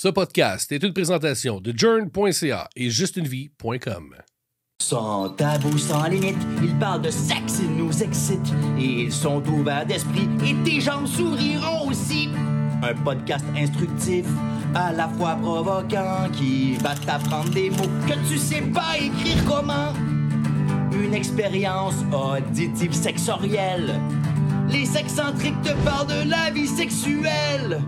Ce podcast est une présentation de journ.ca et justunevie.com. Sans tabou, sans limite, ils parlent de sexe, ils nous excitent. Et ils sont ouverts d'esprit et tes gens souriront aussi. Un podcast instructif, à la fois provoquant, qui va t'apprendre des mots que tu sais pas écrire comment. Une expérience auditive sexorielle. Les sexcentriques te parlent de la vie sexuelle.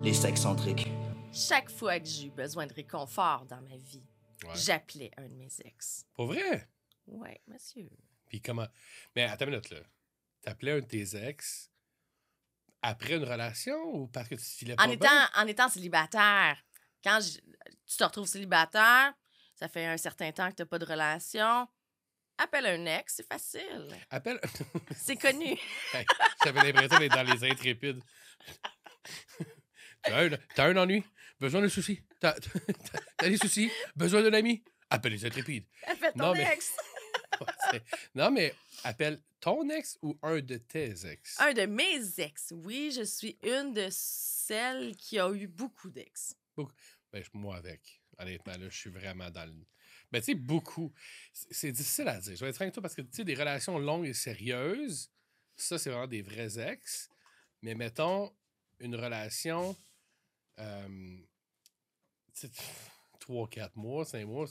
Les sexcentriques. Chaque fois que j'ai eu besoin de réconfort dans ma vie, Ouais. j'appelais un de mes ex. Pour vrai? Ouais, monsieur. Puis comment? Mais attends une minute, là. T'appelais un de tes ex après une relation ou parce que tu filais pas En bien? étant, en étant célibataire, quand je- tu te retrouves célibataire, ça fait un certain temps que tu n'as pas de relation, appelle un ex, c'est facile. Appelle. C'est connu. Hey, J'avais l'impression d'être dans les intrépides. T'as un, t'as un ennui? Besoin de soucis? T'as des soucis? Besoin d'un ami? Appelle les intrépides. Appelle ton Non, mais- ex. Non, mais appelle ton ex ou un de tes ex? Un de mes ex. Oui, je suis une de celles qui a eu beaucoup d'ex. Ben, je- moi avec. Honnêtement, là, je suis vraiment dans le. Ben, tu sais, beaucoup. C'est difficile à dire. Je vais être avec toi parce que, tu sais, des relations longues et sérieuses, ça, c'est vraiment des vrais ex. Mais mettons, une relation. Euh, tu sais, trois, quatre mois, cinq mois,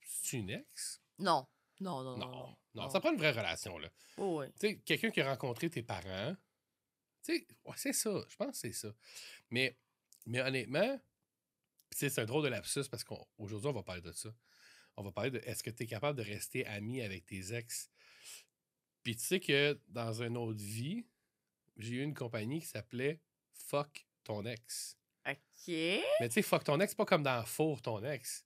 c'est une ex? Non. Non, non, non. Non. non. Ça prend une vraie relation, là. Oh, oui. Tu sais, quelqu'un qui a rencontré tes parents, tu sais, ouais, c'est ça. Je pense que c'est ça. Mais, mais honnêtement, c'est un drôle de lapsus parce qu'aujourd'hui, on, va parler de ça. On va parler de est-ce que tu es capable de rester ami avec tes ex? Puis tu sais que dans une autre vie, j'ai eu une compagnie qui s'appelait Fuck ton ex. OK. Mais tu sais, fuck ton ex, pas comme dans Four ton ex.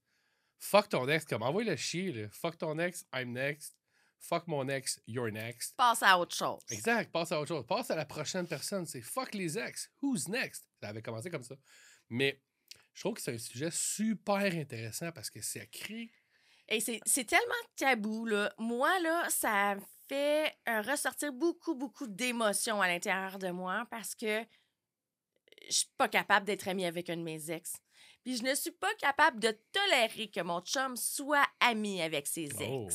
Fuck ton ex, comme envoie le chier, là. Fuck ton ex, I'm next. Fuck mon ex, you're next. Passe à autre chose. Exact, passe à autre chose. Passe à la prochaine personne. C'est fuck les ex. Who's next? Ça avait commencé comme ça. Mais je trouve que c'est un sujet super intéressant parce que ça crée. Et c'est tellement tabou, là. Moi, là, ça me fait euh, ressortir beaucoup, beaucoup d'émotions à l'intérieur de moi parce que je suis pas capable d'être amie avec un de mes ex. Puis je ne suis pas capable de tolérer que mon chum soit ami avec ses ex. Oh.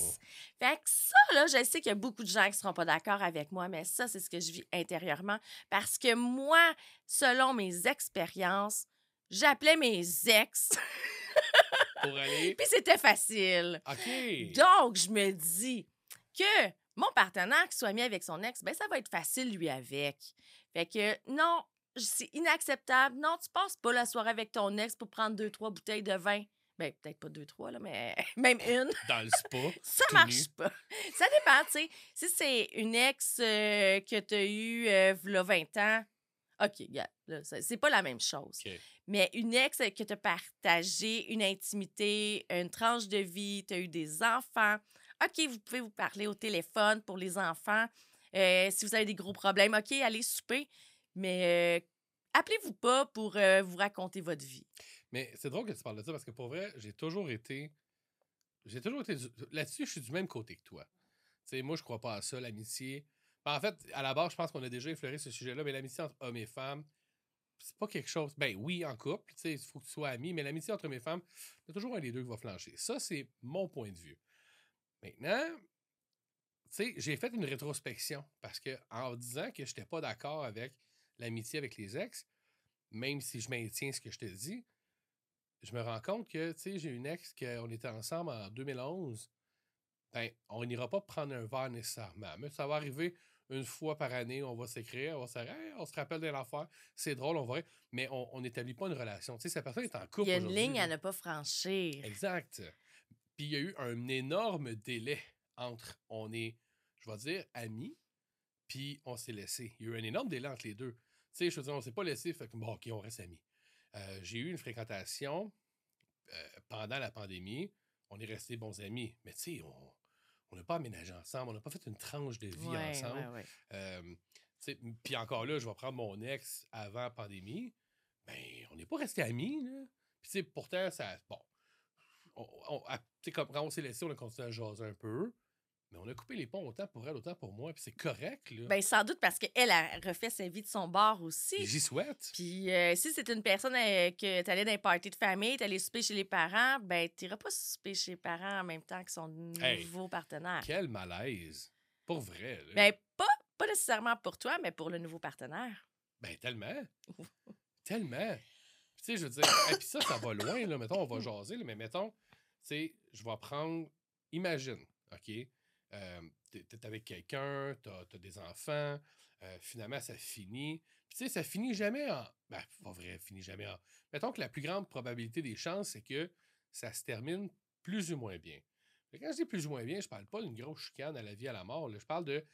Fait que ça, là, je sais qu'il y a beaucoup de gens qui seront pas d'accord avec moi, mais ça, c'est ce que je vis intérieurement. Parce que moi, selon mes expériences, j'appelais mes ex, Pour aller? puis c'était facile. OK. Donc, je me dis que mon partenaire qui soit mis avec son ex, ben ça va être facile lui avec. Fait que non, c'est inacceptable. Non, tu passes pas la soirée avec ton ex pour prendre deux, trois bouteilles de vin. Ben, peut-être pas deux, trois, là, mais même une. Dans le spa. Ça marche nu. pas. Ça dépend, tu sais. Si c'est une ex euh, que tu as eue euh, v'là 20 ans, OK, ça- c'est pas la même chose. Mais une ex que tu as partagé une intimité, une tranche de vie, tu as eu des enfants. OK, vous pouvez vous parler au téléphone pour les enfants. Euh, si vous avez des gros problèmes, OK, allez souper. Mais appelez-vous pas pour vous raconter votre vie. Mais c'est drôle que tu parles de ça parce que pour vrai, j'ai toujours été. J'ai toujours été. Là-dessus, je suis du même côté que toi. Tu sais, moi, je crois pas à ça, l'amitié. Ben, en fait, à la base, je pense qu'on a déjà effleuré ce sujet-là, mais l'amitié entre hommes et femmes, c'est pas quelque chose. Ben oui, en couple, tu sais, il faut que tu sois ami, mais l'amitié entre hommes et femmes, il y a toujours un des deux qui va flancher. Ça, c'est mon point de vue. Maintenant, tu sais, j'ai fait une rétrospection parce que en disant que je n'étais pas d'accord avec l'amitié avec les ex, même si je maintiens ce que je te dis, je me rends compte que, tu sais, j'ai une ex qu'on était ensemble en 2011. Ben, on n'ira pas prendre un verre nécessairement. Mais ça va arriver une fois par année, on va s'écrire, on va se dire, Hey, on se rappelle de l'affaire, c'est drôle, on va. Mais on n'établit pas une relation. Tu sais, cette personne est en couple. Il y a une ligne à ne pas franchir. Exact. Puis il y a eu un énorme délai entre on est, je vais dire, amis, puis on s'est laissé. Il y a eu un énorme délai entre les deux. Tu sais, je veux dire, on s'est pas laissé, fait que bon, ok, on reste amis. Euh, J'ai eu une fréquentation euh, pendant la pandémie. On est restés bons amis. Mais tu sais, on on n'a pas aménagé ensemble, on n'a pas fait une tranche de vie Ouais, ensemble. ouais, ouais. Euh, Puis encore là, je vais prendre mon ex avant la pandémie. Ben, on n'est pas resté amis, là. Puis tu sais, pourtant, ça. Bon. On, on- comme quand on s'est laissé, on a continué à jaser un peu. Mais on a coupé les ponts autant pour elle, autant pour moi. Puis c'est correct, là. Ben, sans doute parce qu'elle a refait sa vie de son bord aussi. J'y souhaite. Puis euh, si c'est une personne euh, que tu allais dans un party de famille, tu allais souper chez les parents, ben, tu pas souper chez les parents en même temps que son Hey, nouveau partenaire. Quel malaise. Pour vrai, là. Ben, pas, pas nécessairement pour toi, mais pour le nouveau partenaire. Ben, tellement. tellement. Puis, tu sais, je veux dire, et puis ça, ça va loin, là. Mettons, on va jaser, là, mais mettons, tu sais, je vais prendre, imagine, OK? Euh, avec quelqu'un, t'as as des enfants, euh, finalement, ça finit. Puis, tu sais, ça finit jamais en. Ben, pas vrai, finit jamais en. Mettons que la plus grande probabilité des chances, c'est que ça se termine plus ou moins bien. Mais quand je dis plus ou moins bien, je parle pas d'une grosse chicane à la vie, à la mort. là. Je parle de.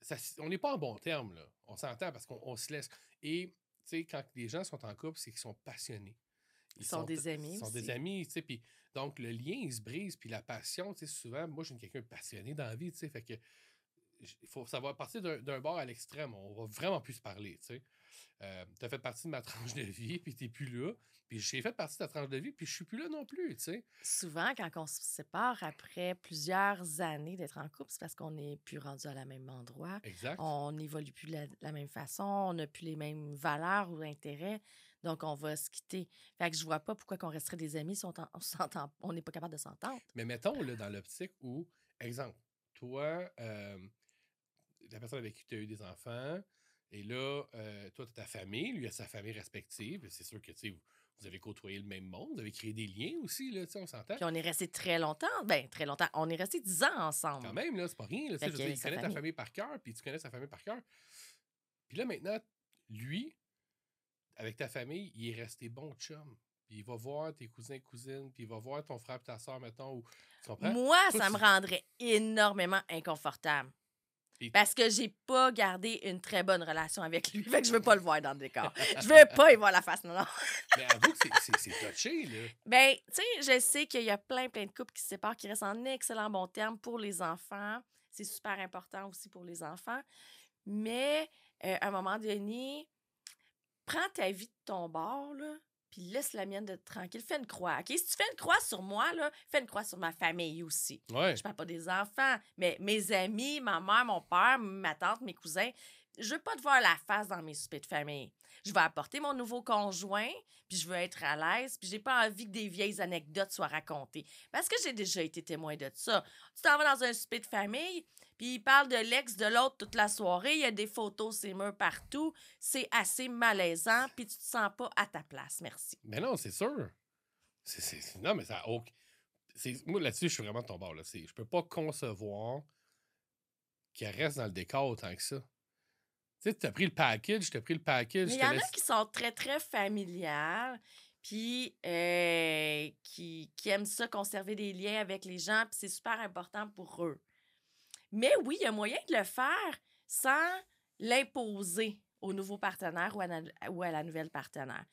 ça on n'est pas en bon terme, là. On s'entend parce qu'on on se laisse. Et, tu sais, quand les gens sont en couple, c'est qu'ils sont passionnés. Ils sont des amis Ils sont aussi. des amis, tu sais. Puis, donc, le lien, il se brise. Puis, la passion, tu sais, souvent, moi, je suis quelqu'un de passionné dans la vie, tu sais. Fait que, il faut savoir partir d'un bord à l'extrême. On va vraiment plus se parler, tu sais. tu as fait partie de ma tranche de vie, puis tu plus là. Puis, j'ai fait partie de ta tranche de vie, puis je suis plus là non plus, tu sais. Souvent, quand on se sépare après plusieurs années d'être en couple, c'est parce qu'on n'est plus rendu à la même endroit. Exact. On n'évolue plus de la, de la même façon, on n'a plus les mêmes valeurs ou intérêts, donc on va se quitter. Fait que je vois pas pourquoi qu'on resterait des amis si on on n'est pas capable de s'entendre. Mais mettons, là, dans l'optique où, exemple, toi, euh, la personne avec qui tu as eu des enfants, et là, euh, toi, tu as ta famille, lui a sa famille respective, c'est sûr que, tu sais, vous, vous avez côtoyé le même monde, vous avez créé des liens aussi, là, tu sais, on s'entend. Puis on est resté très longtemps, ben très longtemps, on est resté dix ans ensemble. Quand même, là, c'est pas rien, là, tu sais, il connaît ta famille par cœur, puis tu connais sa famille par cœur. Puis là, maintenant, lui, avec ta famille, il est resté bon chum. Puis il va voir tes cousins et cousines, puis il va voir ton frère et ta soeur, mettons, ou, tu comprends? Moi, Toi, ça tu- me rendrait énormément inconfortable. Parce que j'ai pas gardé une très bonne relation avec lui. Fait que je veux pas le voir dans le décor. Je veux pas y voir la face. Non, non. Mais avoue que c'est touché, là. Ben, tu sais, je sais qu'il y a plein, plein de couples qui se séparent, qui restent en excellent bon terme pour les enfants. C'est super important aussi pour les enfants. Mais euh, à un moment donné, prends ta vie de ton bord, là, puis laisse la mienne de tranquille. Fais une croix. OK? Si tu fais une croix sur moi, là, fais une croix sur ma famille aussi. Ouais. Je parle pas des enfants, mais mes amis, ma mère, mon père, ma tante, mes cousins. Je veux pas te voir la face dans mes soupers de famille. Je vais apporter mon nouveau conjoint, puis je veux être à l'aise, puis j'ai pas envie que des vieilles anecdotes soient racontées. Parce que j'ai déjà été témoin de ça. Tu t'en vas dans un souper de famille, puis il parle de l'ex de l'autre toute la soirée, il y a des photos, c'est murs partout. C'est assez malaisant, puis tu te sens pas à ta place. Merci. Mais non, c'est sûr. C'est- c'est- non, mais ça Moi, là-dessus, je suis vraiment de ton bord. Je peux pas concevoir qu'elle reste dans le décor autant que ça. Tu sais, tu as pris le package, tu as pris le package. Il y en a laisse- qui sont très, très familiales, puis euh, qui, qui aiment ça, conserver des liens avec les gens, puis c'est super important pour eux. Mais oui, il y a moyen de le faire sans l'imposer au nouveau partenaire ou à, la- ou à la nouvelle partenaire.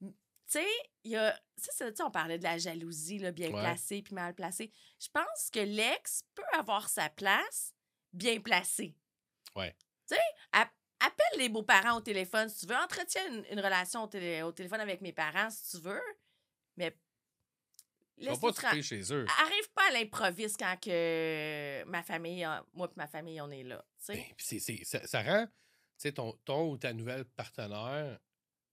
Tu sais, il y a. ça, on parlait de la jalousie, là, bien Ouais. placée puis mal placée. Je pense que l'ex peut avoir sa place bien placée. Ouais. Tu sais, appelle les beaux-parents au téléphone si tu veux. Entretiens une, une relation au, télé- au téléphone avec mes parents si tu veux. Mais. Laisse-les pas triper chez eux. Arrive pas à l'improviste quand que ma famille, moi et ma famille, on est là. Ben, ça, ça rend tu sais, ton, ton ou ta nouvelle partenaire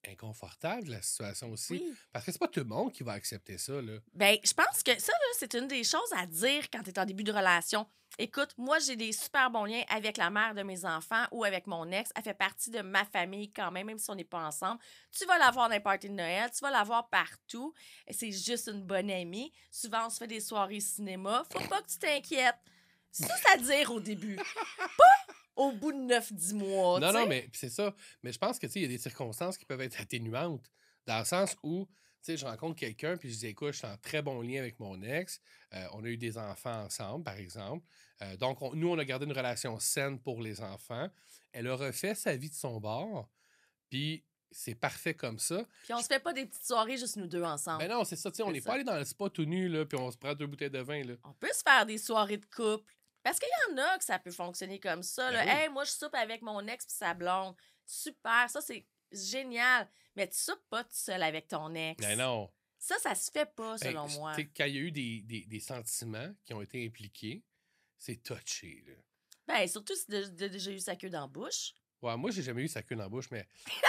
inconfortable, la situation aussi. Oui. Parce que c'est pas tout le monde qui va accepter ça. Là. Ben, je pense que ça, c'est une des choses à dire quand tu es en début de relation. Écoute, moi, j'ai des super bons liens avec la mère de mes enfants ou avec mon ex. Elle fait partie de ma famille quand même, même si on n'est pas ensemble. Tu vas la voir dans les parties de Noël, tu vas la voir partout. C'est juste une bonne amie. Souvent, on se fait des soirées cinéma. Faut pas que tu t'inquiètes. C'est ça à dire au début. Pas au bout de 9-10 mois. non, non, mais c'est ça. Mais je pense que tu sais, il y a des circonstances qui peuvent être atténuantes. Dans le sens où, tu sais, je rencontre quelqu'un, puis je dis, écoute, je suis en très bon lien avec mon ex. Euh, on a eu des enfants ensemble, par exemple. Euh, donc, on- nous, on a gardé une relation saine pour les enfants. Elle a refait sa vie de son bord, puis c'est parfait comme ça. Puis on se fait pas des petites soirées juste nous deux ensemble. Mais non, c'est ça, tu sais, on n'est pas allé dans le spa tout nu, là, puis on se prend deux bouteilles de vin, là. On peut se faire des soirées de couple. Parce qu'il y en a que ça peut fonctionner comme ça. Ben Là. oui. Hey, moi, je soupe avec mon ex puis sa blonde. Super, ça, c'est génial. Mais tu soupes pas tout seul avec ton ex. Mais non. Ça, ça se fait pas, Ben, selon moi. Quand il y a eu des, des- des sentiments qui ont été impliqués, c'est touché, là. Ben, surtout si tu as déjà eu sa queue dans la bouche. Ouais, moi, j'ai jamais eu sa queue dans la bouche, mais.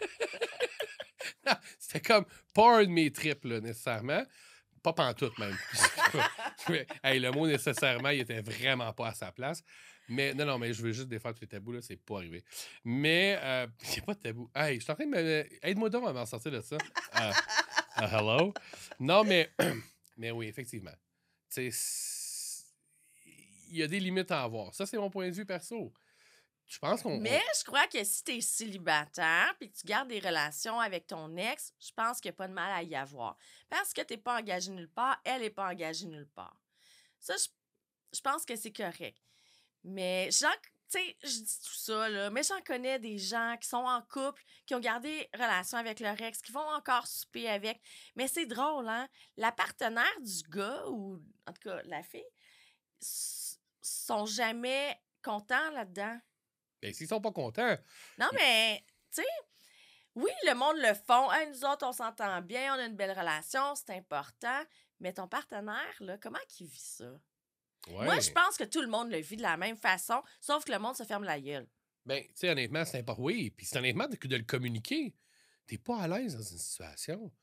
C'était comme pas un de mes trips, là, nécessairement. Pas pantoute, même. Hey, le mot nécessairement, il était vraiment pas à sa place. Mais non, non, mais je veux juste défaire tous les tabous, là, c'est pas arrivé. Mais euh, il n'y a pas de tabou. Hey, je suis en train de me. Aide-moi donc à m'en sortir de ça. Euh, euh, hello? Non, mais. mais oui, effectivement. Tu sais, il y a des limites à avoir. Ça, c'est mon point de vue perso. Qu'on. Mais je crois que si tu es célibataire puis que tu gardes des relations avec ton ex, je pense qu'il n'y a pas de mal à y avoir. Parce que tu n'es pas engagé nulle part, elle n'est pas engagée nulle part. Ça, je, je pense que c'est correct. Mais tu sais, je dis tout ça, là, mais j'en connais des gens qui sont en couple, qui ont gardé relation avec leur ex, qui vont encore souper avec. Mais c'est drôle, hein? La partenaire du gars, ou en tout cas la fille, sont jamais contents là-dedans. Ben, s'ils sont pas contents, Non, mais, tu sais, oui, le monde le font. Nous autres, on s'entend bien, on a une belle relation, c'est important. Mais ton partenaire, là, comment il vit ça? ouais. Moi, je pense que tout le monde le vit de la même façon, sauf que le monde se ferme la gueule. Ben, tu sais, honnêtement, c'est important. Oui, puis c'est honnêtement de, de le communiquer. T'es pas à l'aise dans une situation. Tu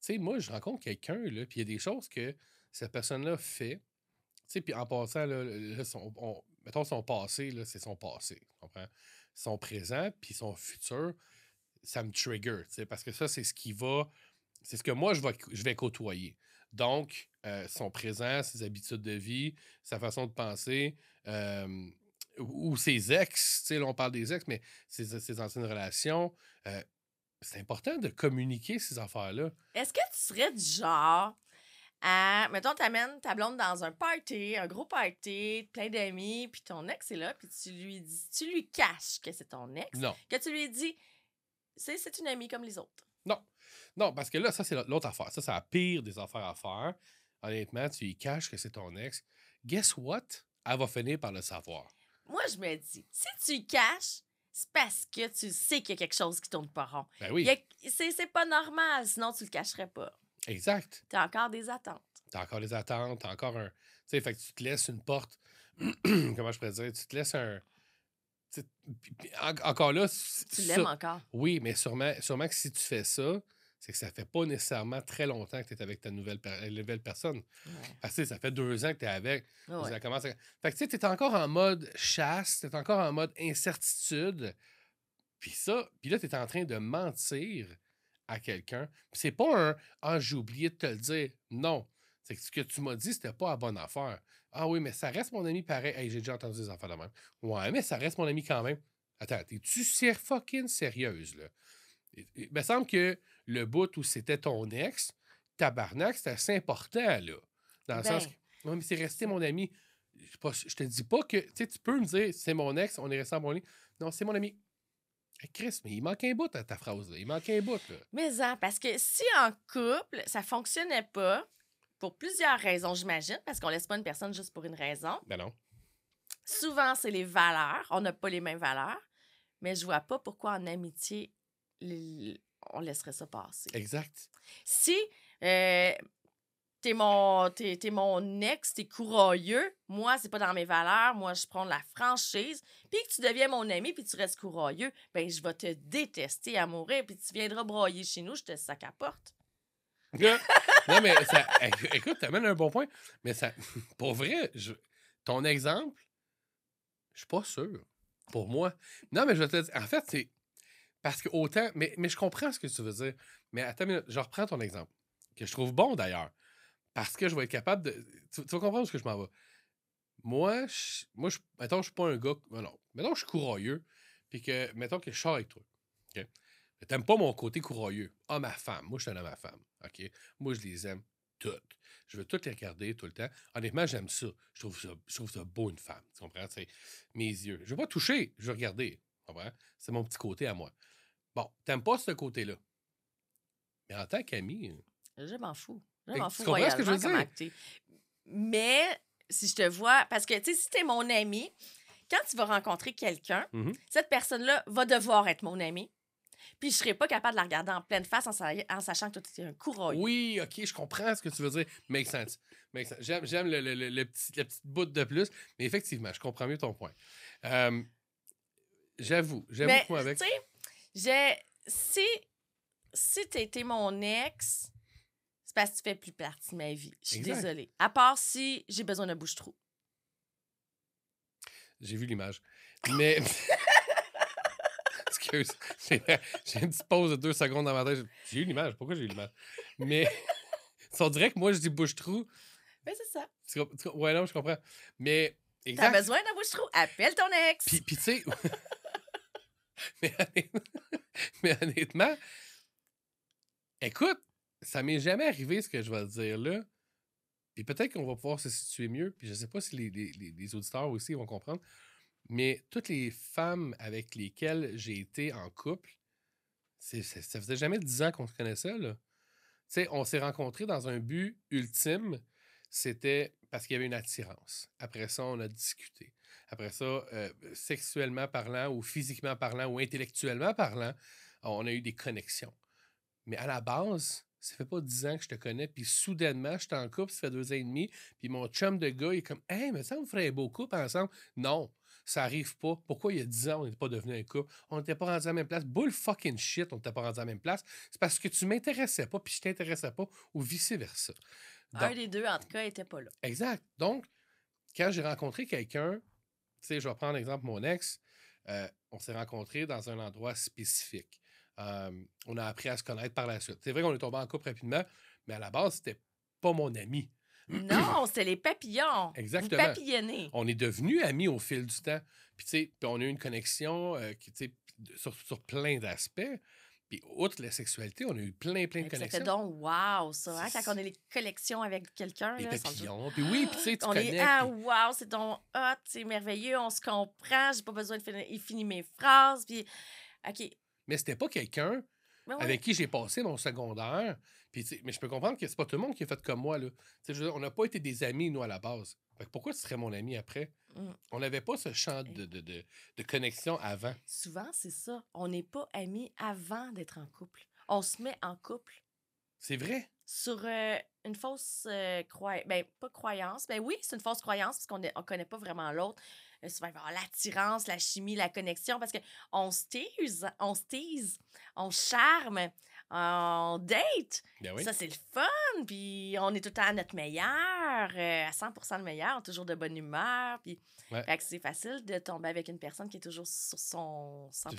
sais, moi, je rencontre quelqu'un, là, puis il y a des choses que cette personne-là fait. Tu sais, puis en passant, là, on- mettons son passé, c'est son passé. Son présent, puis son futur, ça me trigger, parce que ça, c'est ce qui va. C'est ce que moi, je vais, je vais côtoyer. Donc, euh, son présent, ses habitudes de vie, sa façon de penser, euh, ou ses ex, tu sais, on parle des ex, mais ses, ses anciennes relations. euh, c'est important de communiquer ces affaires-là. Est-ce que tu serais du genre à, mettons, t'amènes ta blonde dans un party, un gros party, plein d'amis, puis ton ex est là, puis tu lui dis, tu lui caches que c'est ton ex, Non. que tu lui dis, c'est c'est une amie comme les autres. Non. Non, parce que là, ça, c'est l'autre affaire. Ça, c'est la pire des affaires à faire. Honnêtement, tu lui caches que c'est ton ex. Guess what? Elle va finir par le savoir. Moi, je me dis, si tu y caches, c'est parce que tu sais qu'il y a quelque chose qui tourne pas rond. Ben oui, c'est pas normal, sinon tu le cacherais pas. Exact. T'as encore des attentes. T'as encore des attentes, t'as encore un. Tu sais, fait que tu te laisses une porte. Comment je pourrais dire? Tu te laisses un. tu en- encore là. Tu l'aimes encore. Oui, mais sûrement, sûrement que si tu fais ça, c'est que ça fait pas nécessairement très longtemps que tu es avec ta nouvelle, per- nouvelle personne. Ouais. Parce que tu ça fait deux ans que tu es avec. Ouais. Ça commence à- Fait que tu sais, tu es encore en mode chasse, tu es encore en mode incertitude. Puis ça, puis là, tu es en train de mentir à quelqu'un. C'est pas un Ah, j'ai oublié de te le dire. Non. C'est que ce que tu m'as dit, c'était pas la bonne affaire. Ah oui, mais ça reste mon ami pareil. Hey, j'ai déjà entendu des affaires de même. Ouais, mais ça reste mon ami quand même. Attends, t'es-tu ser fucking sérieuse, là? Il me semble que le bout où c'était ton ex, tabarnak, c'était assez important, là. Dans le sens Ben. que, ouais, mais c'est resté mon ami. Je te dis pas que, tu sais, tu peux me dire, c'est mon ex, on est resté en bon ami. Non, c'est mon ami. Hey, Chris, mais il manque un bout à ta phrase, là. Il manque un bout, là. Mais hein, parce que si en couple, ça fonctionnait pas, pour plusieurs raisons, j'imagine, parce qu'on laisse pas une personne juste pour une raison. Ben non. Souvent, c'est les valeurs. On n'a pas les mêmes valeurs. Mais je vois pas pourquoi en amitié, les- on laisserait ça passer. Exact. Si euh, t'es mon, t'es, t'es mon ex, t'es courageux, moi, c'est pas dans mes valeurs, moi, je prends de la franchise, puis que tu deviens mon ami, puis tu restes courageux, ben je vais te détester à mourir, puis tu viendras broyer chez nous, je te sac à porte. non, mais ça, éc- écoute, t'amènes un bon point. Mais ça, pour vrai, ton exemple, je suis pas sûr. Pour moi. Non, mais je vais te dire, en fait, c'est parce que autant, mais, mais je comprends ce que tu veux dire. Mais attends je reprends ton exemple, que je trouve bon d'ailleurs. Parce que je vais être capable de. Tu, vas comprendre ce que je m'en vais. Moi, je, moi, je, mettons, je suis pas un gars. Non, mettons, je suis courageux. Puis que, mettons que je sors avec toi. OK? T'aimes pas mon côté courageux. Ah, ma femme. Moi, je suis un homme à femme. OK? Moi, je les aime toutes. Je veux toutes les regarder tout le temps. Honnêtement, j'aime ça. Je trouve ça, je trouve ça beau, une femme. Tu comprends? C'est mes yeux. Je veux pas toucher, je veux regarder. C'est mon petit côté à moi. Bon, t'aimes pas ce côté-là. Mais en tant qu'ami, Je m'en fous. Tu comprends ce que je veux. Mais si je te vois, parce que, tu sais, si t'es mon ami, quand tu vas rencontrer quelqu'un, Mhm. cette personne-là va devoir être mon ami. Puis je serais pas capable de la regarder en pleine face en, sa- en sachant que toi, tu es un courroyeux. Oui, ok, je comprends ce que tu veux dire. Make sense. Make sense. J'aime, le, le- le- le petit, la petite bout de plus, mais effectivement, je comprends mieux ton point. Euh, j'avoue, j'avoue que moi avec. tu sais. Si, si t'étais mon ex, parce que tu fais plus partie de ma vie. Je suis Exact. désolée. À part si j'ai besoin d'un bouche-trou. J'ai vu l'image. Mais. Excuse. J'ai, une petite pause de deux secondes dans ma tête. J'ai eu l'image. Pourquoi j'ai eu l'image? Mais. On dirait que moi, je dis bouche-trou. Ben, c'est ça. Tu tu Ouais, non, je comprends. Mais. T'as besoin d'un bouche-trou? Appelle ton ex. Puis, puis tu sais. mais, honnêtement, mais honnêtement, écoute, ça m'est jamais arrivé ce que je vais dire là. Puis peut-être qu'on va pouvoir se situer mieux. Puis je sais pas si les, les- les- auditeurs aussi vont comprendre. Mais toutes les femmes avec lesquelles j'ai été en couple, ça faisait jamais dix ans qu'on se connaissait, là. Tu sais, on s'est rencontrés dans un but ultime. C'était parce qu'il y avait une attirance. Après ça, on a discuté. Après ça, euh, sexuellement parlant ou physiquement parlant ou intellectuellement parlant, on a eu des connexions. Mais à la base, ça fait pas dix ans que je te connais, puis soudainement, je suis en couple, ça fait deux ans et demi, puis mon chum de gars, il est comme « Hey, mais ça, on ferait un beau couple ensemble. » Non, ça arrive pas. Pourquoi il y a dix ans, on n'était pas devenu un couple? On n'était pas rendu à la même place. Bull fucking shit, on n'était pas rendu à la même place. C'est parce que tu m'intéressais pas, puis je t'intéressais pas, ou vice-versa. Un des deux, en tout cas, était pas là. Exact. Donc, quand j'ai rencontré quelqu'un, tu sais, je vais prendre l'exemple mon ex, euh, on s'est rencontrés dans un endroit spécifique. Euh, on a appris à se connaître par la suite. C'est vrai qu'on est tombé en couple rapidement, mais à la base, c'était pas mon ami. Non, c'était les papillons. Exactement. Vous papillonnez. On est devenus amis au fil du temps. Puis, tu sais, on a eu une connexion euh, qui, sur, sur plein d'aspects. Puis, outre la sexualité, on a eu plein, plein de connexions. fait donc wow, ça, hein, C'est- quand on a les collections avec quelqu'un. Les là, papillons. Puis oui, puis tu sais, tu On est ah puis- wow, c'est donc hot, c'est merveilleux, on se comprend, j'ai pas besoin de finir, il finit mes phrases, puis OK. Mais c'était pas quelqu'un Ben avec qui j'ai passé mon secondaire. Puis, mais je peux comprendre que c'est pas tout le monde qui est fait comme moi. Là. Dire, on n'a pas été des amis, nous, à la base. Fait que pourquoi tu serais mon ami après? Mm. On n'avait pas ce champ de, de, de, de connexion avant. Souvent, c'est ça. On n'est pas amis avant d'être en couple. On se met en couple C'est vrai? sur euh, une fausse croyance. Ben, pas croyance. Ben oui, c'est une fausse croyance parce qu'on ne connaît pas vraiment l'autre. Souvent, il va y avoir l'attirance, la chimie, la connexion parce qu'on se tease, on se tease, on charme, on date. Ben oui. Ça, c'est le fun. Puis on est tout le temps à notre meilleur, euh, à 100% le meilleur, toujours de bonne humeur. Puis Ouais. c'est facile de tomber avec une personne qui est toujours sur son 100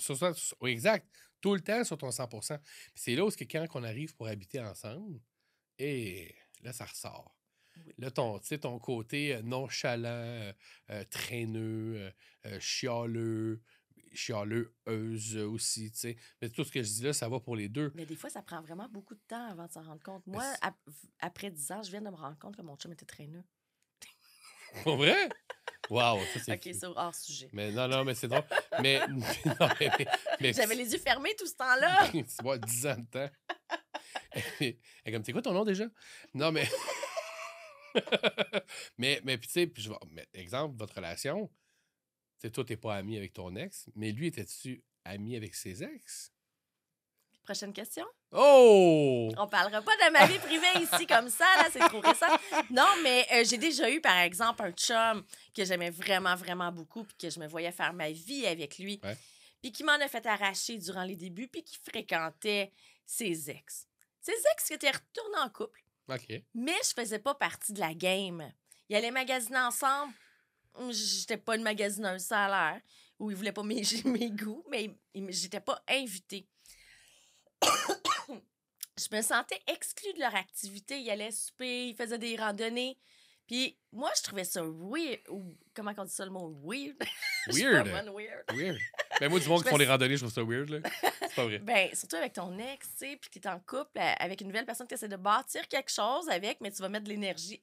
Sur- sur- exact. Tout le temps sur ton 100 Puis c'est là où que quand on arrive pour habiter ensemble, et là, ça ressort. Oui. Là, ton, tu sais, ton côté euh, nonchalant, euh, euh, traîneux, euh, chialeux, chialeuse aussi, tu sais. Mais tout ce que je dis là, ça va pour les deux. Mais des fois, ça prend vraiment beaucoup de temps avant de s'en rendre compte. Moi, ap- après 10 ans, je viens de me rendre compte que mon chum était traîneux. Pour vrai? Wow, ça c'est. OK, c'est hors sujet. Mais non, non, mais c'est drôle. Mais. non, mais, mais- mais- J'avais les yeux fermés tout ce temps-là. tu vois, 10 ans de temps. Et comme, c'est quoi ton nom déjà? Non, mais. mais, mais, puis tu sais, exemple, votre relation, tu sais, toi, t'es pas ami avec ton ex, mais lui, étais-tu ami avec ses ex? Prochaine question. Oh! On parlera pas de ma vie privée ici comme ça, là, c'est trop récent. Non, mais euh, j'ai déjà eu, par exemple, un chum que j'aimais vraiment, vraiment beaucoup, puis que je me voyais faire ma vie avec lui, Ouais. puis qui m'en a fait arracher durant les débuts, puis qui fréquentait ses ex. Ses ex qui étaient retournés en couple, Mais je faisais pas partie de la game. Ils allaient magasiner ensemble. J'étais pas une magasineuse, l'air. Ou ils voulaient pas mes, mes goûts, mais j'étais pas invitée. je me sentais exclue de leur activité. Ils allaient souper, ils faisaient des randonnées. Puis moi, je trouvais ça weird. Ou comment on dit ça le mot weird? Weird. weird. Weird. Mais moi, du monde qui font des randonnées, je trouve ça weird, là. C'est pas vrai. Ben, surtout avec ton ex, tu sais, puis tu es en couple euh, avec une nouvelle personne que tu essaies de bâtir quelque chose avec, mais tu vas mettre de l'énergie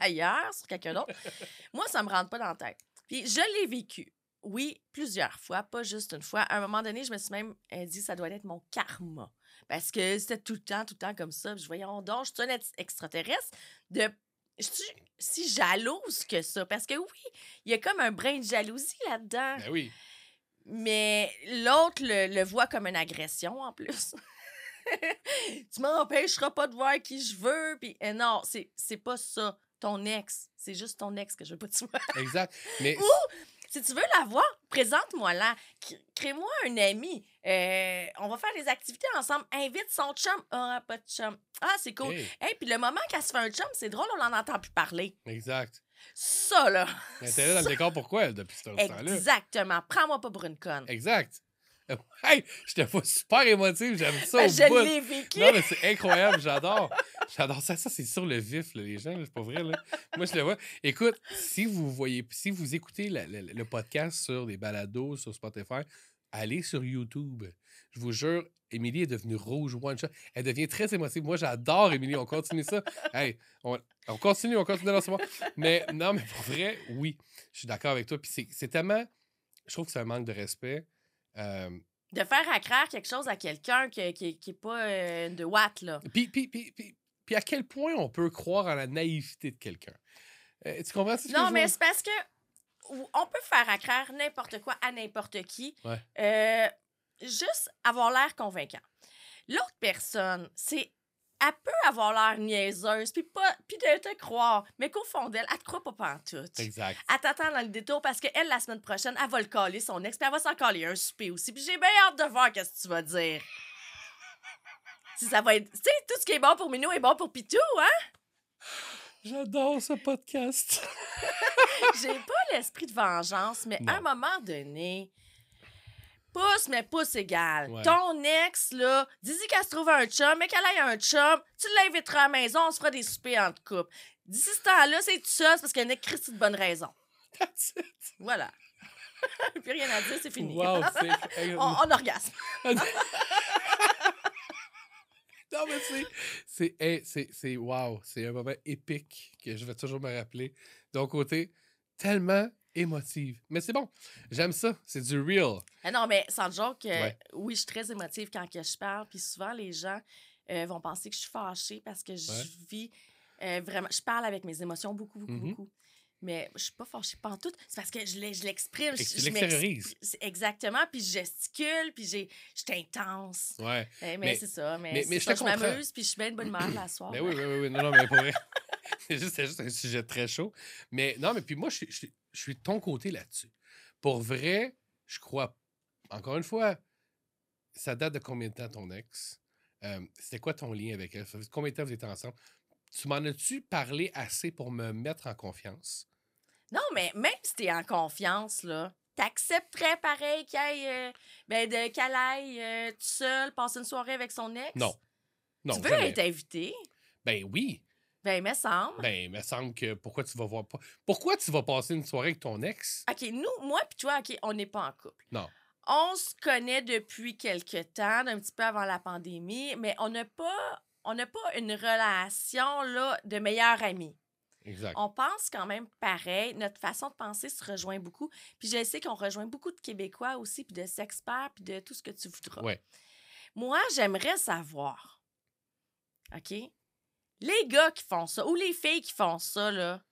ailleurs sur quelqu'un d'autre. Moi, ça me rentre pas dans la tête. Puis je l'ai vécu. Oui, plusieurs fois, pas juste une fois. À un moment donné, je me suis même dit ça doit être mon karma. Parce que c'était tout le temps, tout le temps comme ça. Puis je voyais, on donc, je suis un ex- extraterrestre. De... Je suis si jalouse que ça? Parce que oui, il y a comme un brin de jalousie là-dedans. Ben oui. Mais l'autre le, le voit comme une agression en plus. tu m'empêcheras pas de voir qui je veux. Puis euh, non, c'est pas ça. Ton ex. C'est juste ton ex que je veux pas tu vois. Exact. Mais Si tu veux la voir, présente-moi là. Cré- Crée-moi un ami. Euh, on va faire des activités ensemble. Invite son chum. Ah, pas de chum. Ah, c'est cool. Hey, Hey, puis le moment qu'elle se fait un chum, c'est drôle, on n'en entend plus parler. exact. Ça, là. Elle était là dans le décor pourquoi, elle, depuis ce temps-là? Exactement. Prends-moi pas pour une conne. Exact. Hey, je te vois super émotive, j'aime ça Ben, au je bout. l'ai vécu. Non, mais c'est incroyable, j'adore. J'adore ça. Ça, c'est sur le vif, là, les gens, c'est pas vrai. Là. Moi, je le vois. Écoute, si vous voyez, si vous écoutez la- la- le podcast sur des balados sur Spotify, allez sur YouTube. Je vous jure, Émilie est devenue rouge one shot. Elle devient très émotive. Moi, j'adore Émilie. On continue ça. Hey, on, on continue, on continue dans ce mois. Mais non, mais pour vrai, oui, je suis d'accord avec toi. Puis c'est- tellement. Je trouve que c'est un manque de respect. Euh, De faire accraire quelque chose à quelqu'un qui, qui, qui pas euh, de Watt, là. Puis, puis, puis, puis, puis à quel point on peut croire en la naïveté de quelqu'un? Euh, tu comprends ce que Non, mais c'est parce que on peut faire accraire n'importe quoi à n'importe qui. Ouais. Euh, juste avoir l'air convaincant. L'autre personne, c'est. Elle peut avoir l'air niaiseuse, puis pas puis de te croire, mais qu'au fond d'elle, elle te croit pas pantoute. Exact. Elle t'attend dans le détour parce qu'elle, la semaine prochaine, elle va le caler, son ex, puis elle va s'en caler un souper aussi. Puis j'ai bien hâte de voir qu'est-ce que tu vas dire. Si ça va être... Tu sais, tout ce qui est bon pour Minou est bon pour Pitou, hein? J'adore ce podcast. J'ai pas l'esprit de vengeance, mais à un moment donné, pouce, mais pouce égal. Ouais. Ton ex, là, dis-y qu'elle se trouve un chum, mais qu'elle ait un chum, tu l'inviteras à la maison, on se fera des soupers entre couples. D'ici ce temps-là, c'est tout ça, c'est parce qu'il y a une Christie de bonne raison. That's it. Voilà. Plus rien à dire, c'est fini. Wow, on, on orgasme. Non, mais c'est. C'est. hey, c'est. C'est. Wow. C'est un moment épique que je vais toujours me rappeler. D'un côté, tellement émotive. Mais c'est bon. J'aime ça. C'est du real. Ah non, mais sans joke, euh, Ouais. oui, je suis très émotive quand que je parle. Puis souvent, les gens euh, vont penser que je suis fâchée parce que je Ouais. vis euh, vraiment. Je parle avec mes émotions beaucoup, beaucoup, Mhm. beaucoup. Mais je suis pas fâchée pantoute. C'est parce que je l'exprime. Je- je Exactement. Puis je gesticule. Puis j'ai- je suis intense. Ouais. Eh, mais Mais- c'est ça. Mais, mais- mais je ça, m'amuse. Puis je suis bien de bonne humeur la soir. Ben oui, oui, oui, oui. Non, non, mais pour vrai. c'est juste, un sujet très chaud. Mais non, mais puis moi, je, suis- je, suis- je suis de ton côté là-dessus. Pour vrai, je crois, encore une fois, ça date de combien de temps ton ex? Euh, C'était quoi ton lien avec elle? Ça fait combien de temps vous étiez ensemble? Tu m'en as-tu parlé assez pour me mettre en confiance? Non, mais même si t'es en confiance, là, t'accepterais pareil qu'elle aille, euh, ben, de- qu'elle aille euh, toute seule passer une soirée avec son ex? Non. Non, tu veux jamais. être invité? Ben oui. Ben, il me semble. Ben, il me semble que pourquoi tu vas voir pas. Pourquoi tu vas passer une soirée avec ton ex? OK, nous, moi puis toi, OK, on n'est pas en couple. Non. On se connaît depuis quelque temps, un petit peu avant la pandémie, mais on n'a pas, on n'a pas une relation là, de meilleurs amis. Exact. On pense quand même pareil. Notre façon de penser se rejoint beaucoup. Puis je sais qu'on rejoint beaucoup de Québécois aussi, puis de sexperts, puis de tout ce que tu voudras. Ouais. Moi, j'aimerais savoir, OK? Les gars qui font ça, ou les filles qui font ça, là,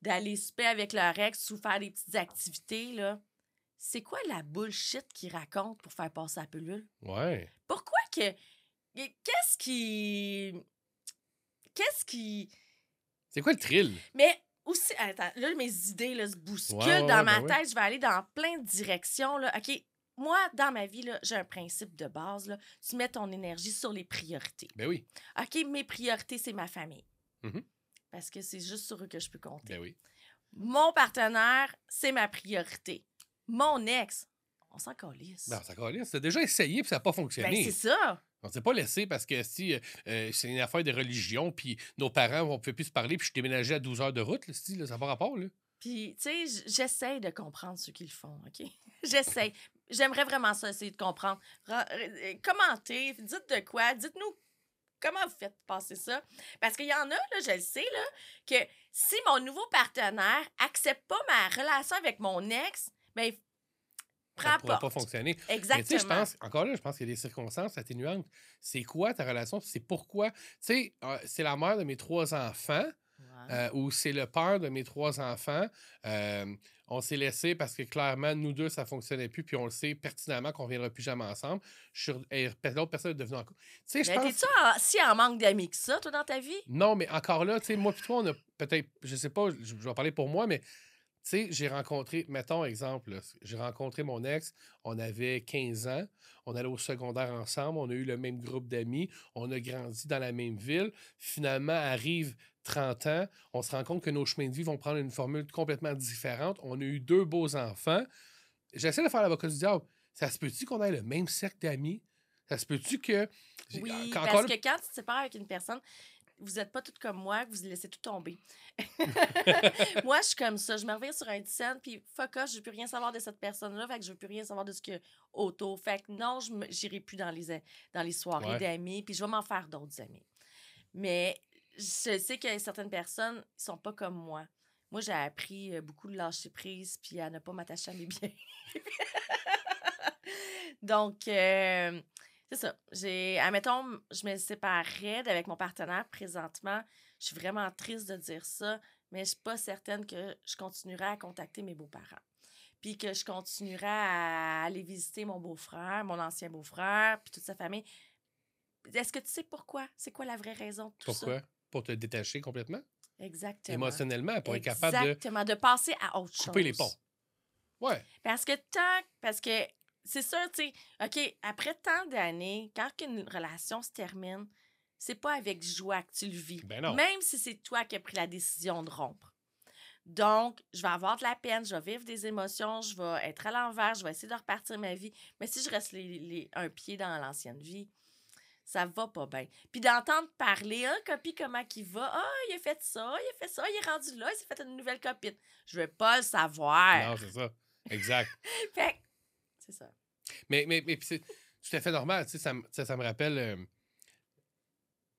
d'aller souper avec leur ex ou faire des petites activités, là, c'est quoi la bullshit qu'ils racontent pour faire passer la pilule? Ouais. Pourquoi que... Qu'est-ce qui... Qu'est-ce qui... C'est quoi le thrill? Mais aussi, attends, là, mes idées là, se bousculent Ouais, ouais, dans ma ben tête. Je vais aller dans plein de directions. Là. OK, moi, dans ma vie, j'ai un principe de base. Là. Tu mets ton énergie sur les priorités. Ben oui. OK, mes priorités, c'est ma famille. Mhm. Parce que c'est juste sur eux que je peux compter. Ben oui. Mon partenaire, c'est ma priorité. Mon ex, on s'en calisse. Ben, ça calisse. T'as déjà essayé puis ça n'a pas Ben, fonctionné. c'est ça. On s'est pas laissé parce que si euh, euh, c'est une affaire de religion, puis nos parents, ne plus parler, puis je déménageais à 12 heures de route, là, ça n'a pas rapport. Là. Puis, tu sais, j'essaie de comprendre ceux qui le font, OK? J'essaie. J'aimerais vraiment ça, essayer de comprendre. Euh, commentez, dites de quoi, dites-nous comment vous faites passer ça. Parce qu'il y en a, là, je le sais, là, que si mon nouveau partenaire accepte pas ma relation avec mon ex, ben, Ça ne pourra pas. fonctionner. Mais tu sais, Exactement. je pense, encore là, je pense qu'il y a des circonstances atténuantes. C'est quoi ta relation? C'est pourquoi? Tu sais, euh, c'est la mère de mes trois enfants. Euh, où c'est le père de mes trois enfants. Euh, on s'est laissé parce que clairement, nous deux, ça fonctionnait plus, puis on le sait pertinemment qu'on ne viendra plus jamais ensemble. L'autre personne est devenue en couple. Tu sais, je pense. en- si en manque d'amis que ça, toi, dans ta vie? Non, mais encore là, tu sais, moi puis toi, on a peut-être, je sais pas, je, je vais parler pour moi, mais sais, j'ai rencontré, mettons exemple, j'ai rencontré mon ex, on avait 15 ans, on allait au secondaire ensemble, on a eu le même groupe d'amis, on a grandi dans la même ville. Finalement, arrive 30 ans, on se rend compte que nos chemins de vie vont prendre une formule complètement différente. On a eu deux beaux enfants. J'essaie de faire l'avocat du diable. Ça se peut-tu qu'on ait le même cercle d'amis? Ça se peut-tu que. Oui, parce que quand tu te sépares avec une personne, vous n'êtes pas toutes comme moi, que vous laissez tout tomber. moi, je suis comme ça. Je me reviens sur un scène, puis fuck off, je veux plus rien savoir de cette personne-là, fait que je veux plus rien savoir de ce que autour. Fait que non, je j'irai plus dans les, dans les soirées Ouais. d'amis, puis je vais m'en faire d'autres amis. Mais je sais que certaines personnes ne sont pas comme moi. Moi, j'ai appris euh, beaucoup de lâcher prise, puis à ne pas m'attacher à mes biens. Donc, euh, c'est ça. J'ai, admettons, je me séparerais avec mon partenaire présentement. Je suis vraiment triste de dire ça, mais je suis pas certaine que je continuerai à contacter mes beaux-parents. Puis que je continuerai à aller visiter mon beau-frère, mon ancien beau-frère, puis toute sa famille. Est-ce que tu sais pourquoi? C'est quoi la vraie raison de tout Pourquoi? ça? Pour te détacher complètement? Exactement. Émotionnellement, pour être capable de Exactement, de passer à autre chose. couper les ponts. Ouais. Parce que tant. Parce que c'est sûr, tu sais, OK, après tant d'années, quand une relation se termine, c'est pas avec joie que tu le vis. Ben non. Même si c'est toi qui as pris la décision de rompre. Donc, je vais avoir de la peine, je vais vivre des émotions, je vais être à l'envers, je vais essayer de repartir ma vie. Mais si je reste les, les- un pied dans l'ancienne vie, ça va pas bien. Puis d'entendre parler, ah, copie, comment qu'il va? Ah, il a fait ça, il a fait ça, il est rendu là, il s'est fait une nouvelle copine. Je veux pas le savoir. Non, c'est ça. Exact. Fait que, c'est ça. mais mais, c'est tout à fait normal. Tu sais, ça, me- ça, ça me rappelle euh,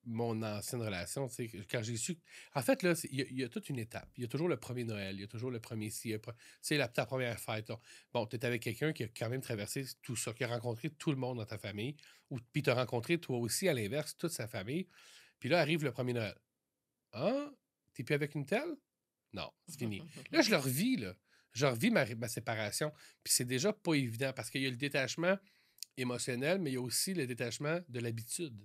mon ancienne relation. Tu sais, quand j'ai su. En fait, là, il y, a- il y a toute une étape. Il y a toujours le premier Noël, il y a toujours le premier pre- tu sais, la, ta première fête. là. Bon, tu es avec quelqu'un qui a quand même traversé tout ça, qui a rencontré tout le monde dans ta famille, ou puis tu as rencontré toi aussi, à l'inverse, toute sa famille. Puis là arrive le premier Noël. Ah, t'es plus avec une telle? Non, c'est fini. Là, je le revis, là. Je revis ma, séparation. Puis c'est déjà pas évident parce qu'il y a le détachement émotionnel, mais il y a aussi le détachement de l'habitude.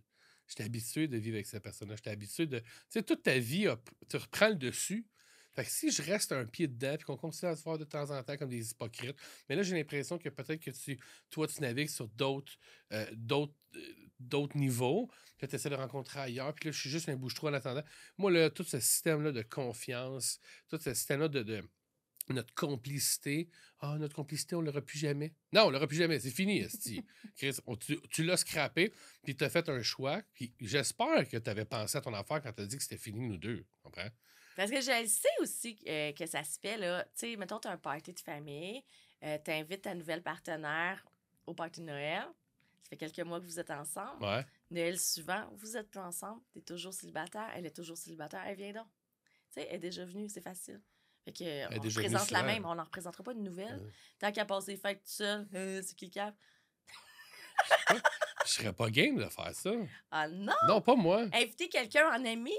J'étais habitué de vivre avec cette personne-là. J'étais habitué de. Tu sais, toute ta vie, tu reprends le dessus. Fait que si je reste un pied dedans, puis qu'on continue à se voir de temps en temps comme des hypocrites, mais là, j'ai l'impression que peut-être que tu, toi, tu navigues sur d'autres euh, euh, niveaux, puis tu essaies de rencontrer ailleurs, puis là, je suis juste un bouche-trou en attendant. Moi, là, tout ce système-là de confiance, tout ce système-là de notre complicité, ah, notre complicité, on l'aura plus jamais. Non, on l'aura plus jamais, c'est fini, esti. Chris, on- tu, tu l'as scrappé, puis tu as fait un choix, puis j'espère que tu avais pensé à ton affaire quand tu as dit que c'était fini, nous deux, comprends? Parce que je le sais aussi euh, que ça se fait, là. Tu sais, mettons, tu as un party de famille, tu invites ta nouvelle partenaire au party de Noël. Ça fait quelques mois que vous êtes ensemble. Ouais. Noël suivant, vous êtes plus ensemble, tu es toujours célibataire, elle est toujours célibataire, elle vient donc. Tu sais, elle est déjà venue, c'est facile. Fait que, euh, on représente la même, on n'en représentera pas une nouvelle. Ouais. Tant qu'à passer les fêtes tout seul, euh, c'est qui cap? Je serais pas game de faire ça. Ah non! Non, pas moi. Inviter quelqu'un en ami?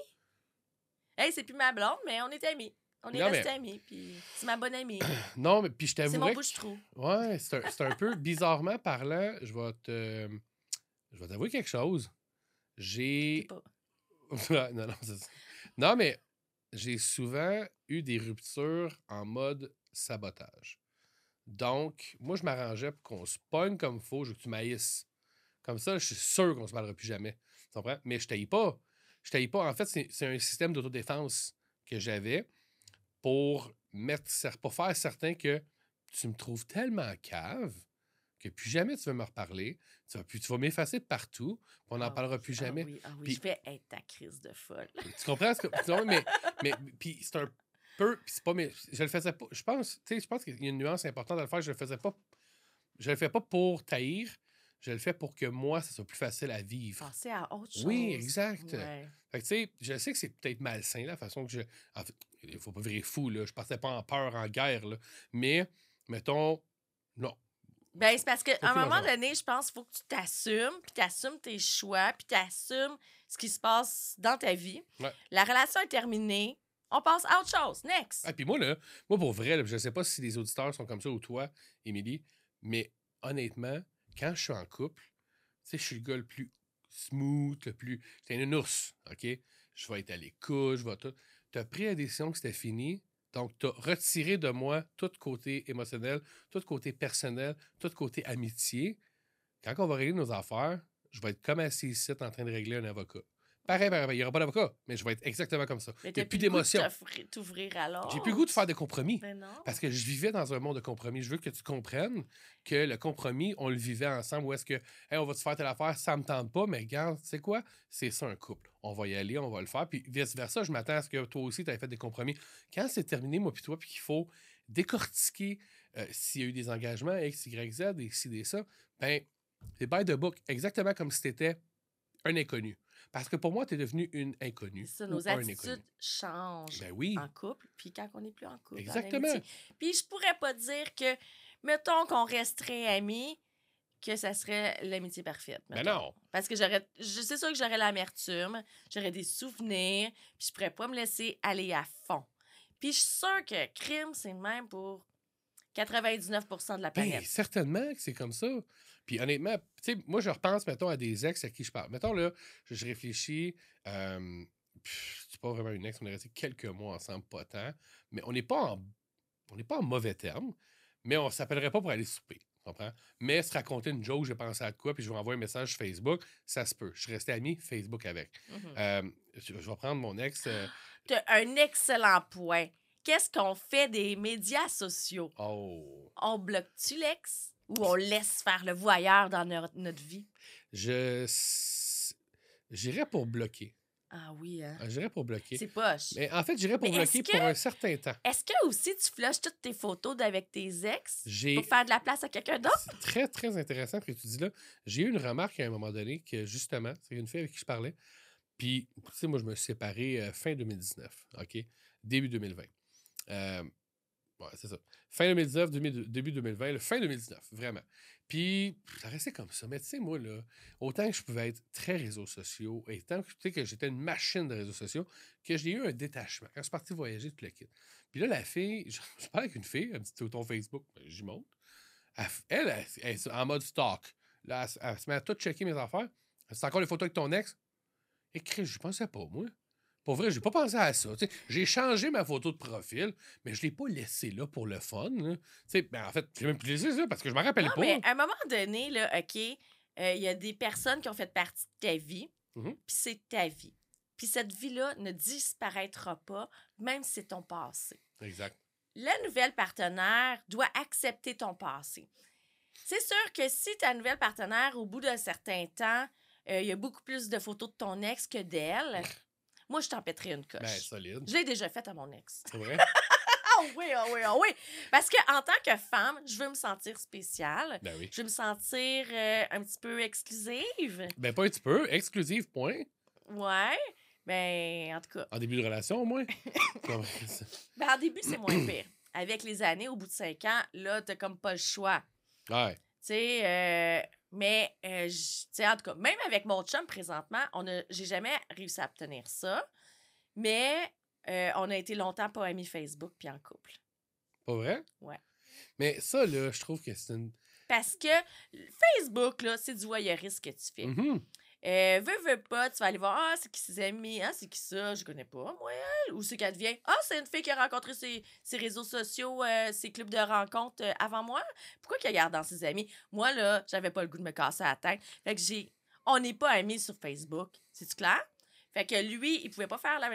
Hey, c'est plus ma blonde, mais on est amis. On est Non, mais- restés amis, puis c'est ma bonne amie. Non, mais puis je c'est mon que- bouche-trou. Ouais, c'est un, c'est un peu bizarrement parlant, je vais te. Je vais t'avouer quelque chose. J'ai. pas- non, non, c'est ça. Non, mais j'ai souvent eu des ruptures en mode sabotage. Donc, moi, je m'arrangeais pour qu'on se pogne comme faut, je veux que tu maïsses. Comme ça, je suis sûr qu'on se parlera plus jamais. Tu comprends? Mais je t'aille pas. Je t'aille pas. En fait, c'est un système d'autodéfense que j'avais pour mettre pour faire certain que tu me trouves tellement cave que plus jamais tu vas me reparler. Tu vas, plus- tu vas m'effacer partout, on n'en Ah parlera oui, plus ah jamais. oui, ah oui, Puis- je vais être ta crise de folle. Tu comprends ce que. mais, mais puis c'est un peu. C'est pas. Mais je le faisais pas. Je pense, tu sais, je pense qu'il y a une nuance importante à le faire. Je le faisais pas. Je le fais pas pour taïr. Je le fais pour que moi, ça soit plus facile à vivre. Passer à autre chose. Oui, exact. Ouais. Fait que, tu sais, je sais que c'est peut-être malsain, la façon que je. En fait, il faut pas virer fou, là. Je partais pas en peur, en guerre, là. Mais, mettons. Non. Ben, c'est parce qu'à un moment donné, je pense qu'il faut que tu t'assumes, puis t'assumes tes choix, puis t'assumes ce qui se passe dans ta vie. Ouais. La relation est terminée. On passe à autre chose. Next. Ah, puis moi, là, moi, pour vrai, là, je sais pas si les auditeurs sont comme ça ou toi, Émilie, mais honnêtement, quand je suis en couple, tu sais, je suis le gars le plus smooth, le plus. T'es une ours, OK? Je vais être à l'écoute, je vais tout. Tu as pris la décision que c'était fini, donc tu as retiré de moi tout côté émotionnel, tout côté personnel, tout côté amitié. Quand on va régler nos affaires, je vais être comme assis ici en train de régler un avocat. Pareil, pareil, pareil, il n'y aura pas d'avocat, mais je vais être exactement comme ça. Mais Il n'y a plus d'émotion. t'offrir- T'ouvrir alors. J'ai plus le goût de faire des compromis. Ben non. Parce que je vivais dans un monde de compromis. Je veux que tu comprennes que le compromis, on le vivait ensemble. Ou est-ce que, hey, on va te faire telle affaire, ça me tente pas, mais regarde, tu sais quoi? C'est ça un couple. On va y aller, on va le faire. Puis vice-versa, je m'attends à ce que toi aussi, tu aies fait des compromis. Quand c'est terminé, moi puis toi, puis qu'il faut décortiquer euh, s'il y a eu des engagements, X, Y, Z, et des ça, ben, c'est by the book, exactement comme si tu étais un inconnu. Parce que pour moi, tu es devenu une inconnue. Ça, nos attitudes changent Ben oui. en couple, puis quand on n'est plus en couple. en Exactement. Puis je pourrais pas dire que, mettons qu'on resterait amis, que ça serait l'amitié parfaite. Ben mettons. non. Parce que j'aurais, je sais sûr que j'aurais l'amertume, j'aurais des souvenirs, puis je pourrais pas me laisser aller à fond. Puis je suis sûre que crime, c'est même pour 99 de la Ben, planète. certainement que c'est comme ça. Puis honnêtement, tu sais, moi, je repense, mettons, à des ex à qui je parle. Mettons, là, je, je réfléchis, euh, c'est pas vraiment une ex, on est resté quelques mois ensemble, pas tant, mais on n'est pas en, on n'est pas en mauvais termes, mais on s'appellerait pas pour aller souper. Comprends? Mais se raconter une joke, j'ai pensé à de quoi, puis je vais envoyer un message sur Facebook, ça se peut. Je suis resté ami Facebook avec. Mhm. Euh, je, je vais prendre mon ex. euh, T'as un excellent point. Qu'est-ce qu'on fait des médias sociaux? oh. On bloque-tu l'ex ou on laisse faire le voyeur dans no- notre vie? Je. J'irais pour bloquer. Ah oui, hein? Ah, J'irais pour bloquer. C'est poche. Mais en fait, j'irais pour Mais bloquer que- pour un certain temps. Est-ce que aussi tu flushes toutes tes photos d'avec tes ex pour faire de la place à quelqu'un d'autre? C'est très, très intéressant ce que tu dis là. J'ai eu une remarque à un moment donné que, justement, c'est une fille avec qui je parlais. Puis, tu sais, moi, je me suis séparé euh, fin 2019, OK? Début 2020. Euh, ouais, c'est ça. Fin 2019, demi- début 2020, le fin 2019, vraiment. Puis, ça restait comme ça. Mais tu sais, moi, là, autant que je pouvais être très réseaux sociaux, et tant que, tu que j'étais une machine de réseaux sociaux, que j'ai eu un détachement. Quand je suis parti voyager, tout le kit. Puis là, la fille, je, parle avec une fille, elle me dit, T'es ton Facebook? Ben, J'y monte. Elle, elle, est en mode stock. Là, elle, se met à tout checker mes affaires. C'est encore les photos avec ton ex? Et Chris, je pensais pas, moi. Pour vrai, j'ai pas pensé à ça. J'ai changé ma photo de profil, mais je l'ai pas laissé là pour le fun. là. Ben, en fait, j'ai même plus laissé ça parce que je me rappelle Non, pas. mais à un moment donné, là, OK, euh, il y a des personnes qui ont fait partie de ta vie, Mhm. puis c'est ta vie. Puis cette vie-là ne disparaîtra pas, même si c'est ton passé. Exact. La nouvelle partenaire doit accepter ton passé. C'est sûr que si ta nouvelle partenaire, au bout d'un certain temps, euh, il y a beaucoup plus de photos de ton ex que d'elle, moi, je t'en pèterais une coche. Ben, solide. je l'ai déjà fait à mon ex. C'est vrai? Ah oui, ah oui, ah oui. Parce que en tant que femme, je veux me sentir spéciale. Ben oui. Je veux me sentir euh, un petit peu exclusive. Ben, pas un petit peu. Exclusive, point. Ouais. Ben, en tout cas, En début de relation, au moins? Ben, en début, c'est moins pire. Avec les années, au bout de cinq ans, là, t'as comme pas le choix. ouais. Tu sais, euh, mais, euh, en tout cas, même avec mon chum présentement, on a, j'ai jamais réussi à obtenir ça. Mais euh, on a été longtemps pas amis Facebook puis en couple. Pas vrai? Ouais. Mais ça, là, je trouve que c'est une. Parce que Facebook, là, c'est du voyeurisme que tu fais. Mhm. Euh, veux, veux pas, tu vas aller voir, ah, c'est qui ses amis, ah, c'est qui ça, je connais pas, moi, elle. Ou c'est qu'elle devient, ah, c'est une fille qui a rencontré ses, ses réseaux sociaux, euh, ses clubs de rencontres euh, avant moi. Pourquoi qu'elle garde dans ses amis? Moi, là, j'avais pas le goût de me casser la tête. Fait que j'ai, on n'est pas amis sur Facebook. C'est-tu clair? Fait que lui, il pouvait pas faire la,